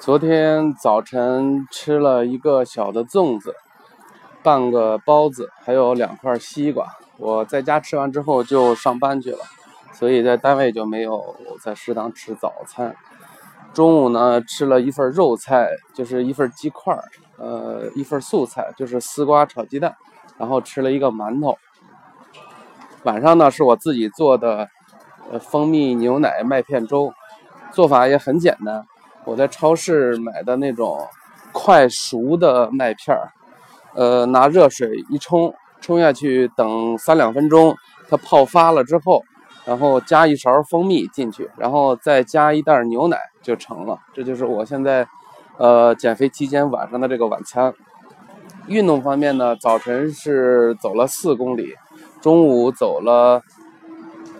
昨天早晨吃了一个小的粽子，半个包子，还有两块西瓜。我在家吃完之后就上班去了，所以在单位就没有在食堂吃早餐。中午呢，吃了一份肉菜，就是一份鸡块呃，一份素菜，就是丝瓜炒鸡蛋，然后吃了一个馒头。晚上呢，是我自己做的，呃，蜂蜜牛奶麦片粥，做法也很简单。我在超市买的那种快熟的麦片儿，呃，拿热水一冲，冲下去，等三两分钟，它泡发了之后，然后加一勺蜂蜜进去，然后再加一袋牛奶就成了。这就是我现在，呃，减肥期间晚上的这个晚餐。运动方面呢，早晨是走了四公里。中午走了，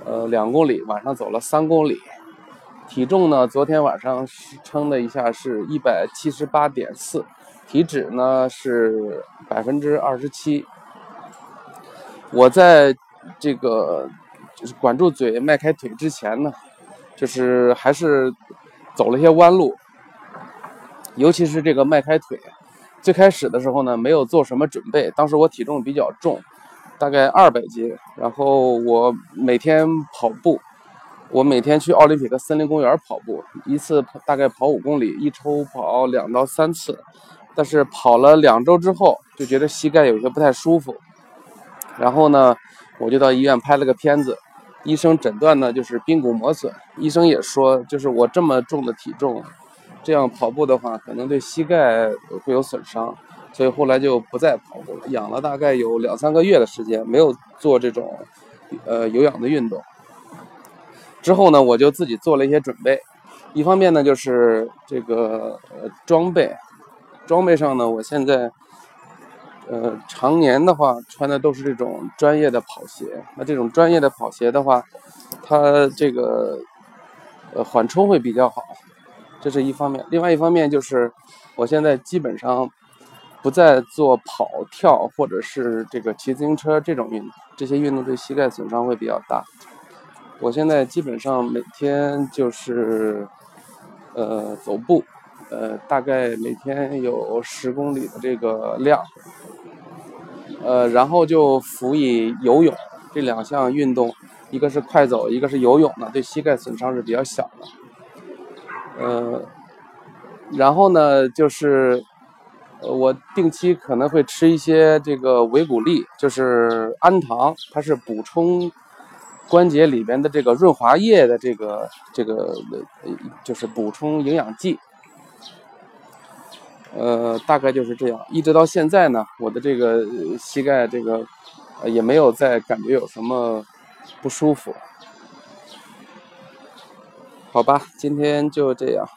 呃，两公里，晚上走了三公里。体重呢，昨天晚上称了一下，是一百七十八点四，体脂呢是百分之二十七。我在这个就是管住嘴、迈开腿之前呢，就是还是走了一些弯路，尤其是这个迈开腿。最开始的时候呢，没有做什么准备，当时我体重比较重。大概二百斤，然后我每天跑步，我每天去奥林匹克森林公园跑步，一次大概跑五公里，一周跑两到三次。但是跑了两周之后，就觉得膝盖有些不太舒服，然后呢，我就到医院拍了个片子，医生诊断呢就是髌骨磨损，医生也说，就是我这么重的体重，这样跑步的话，可能对膝盖会有损伤。所以后来就不再跑步了，养了大概有两三个月的时间，没有做这种，呃有氧的运动。之后呢，我就自己做了一些准备，一方面呢就是这个呃装备，装备上呢，我现在，呃常年的话穿的都是这种专业的跑鞋。那这种专业的跑鞋的话，它这个呃缓冲会比较好，这是一方面。另外一方面就是我现在基本上。不再做跑跳或者是这个骑自行车这种运动，这些运动对膝盖损伤会比较大。我现在基本上每天就是呃走步，呃大概每天有十公里的这个量，呃然后就辅以游泳这两项运动，一个是快走，一个是游泳呢，对膝盖损伤是比较小的。呃，然后呢就是。呃，我定期可能会吃一些这个维骨力，就是氨糖，它是补充关节里边的这个润滑液的这个这个呃，就是补充营养剂。呃，大概就是这样，一直到现在呢，我的这个膝盖这个也没有再感觉有什么不舒服。好吧，今天就这样。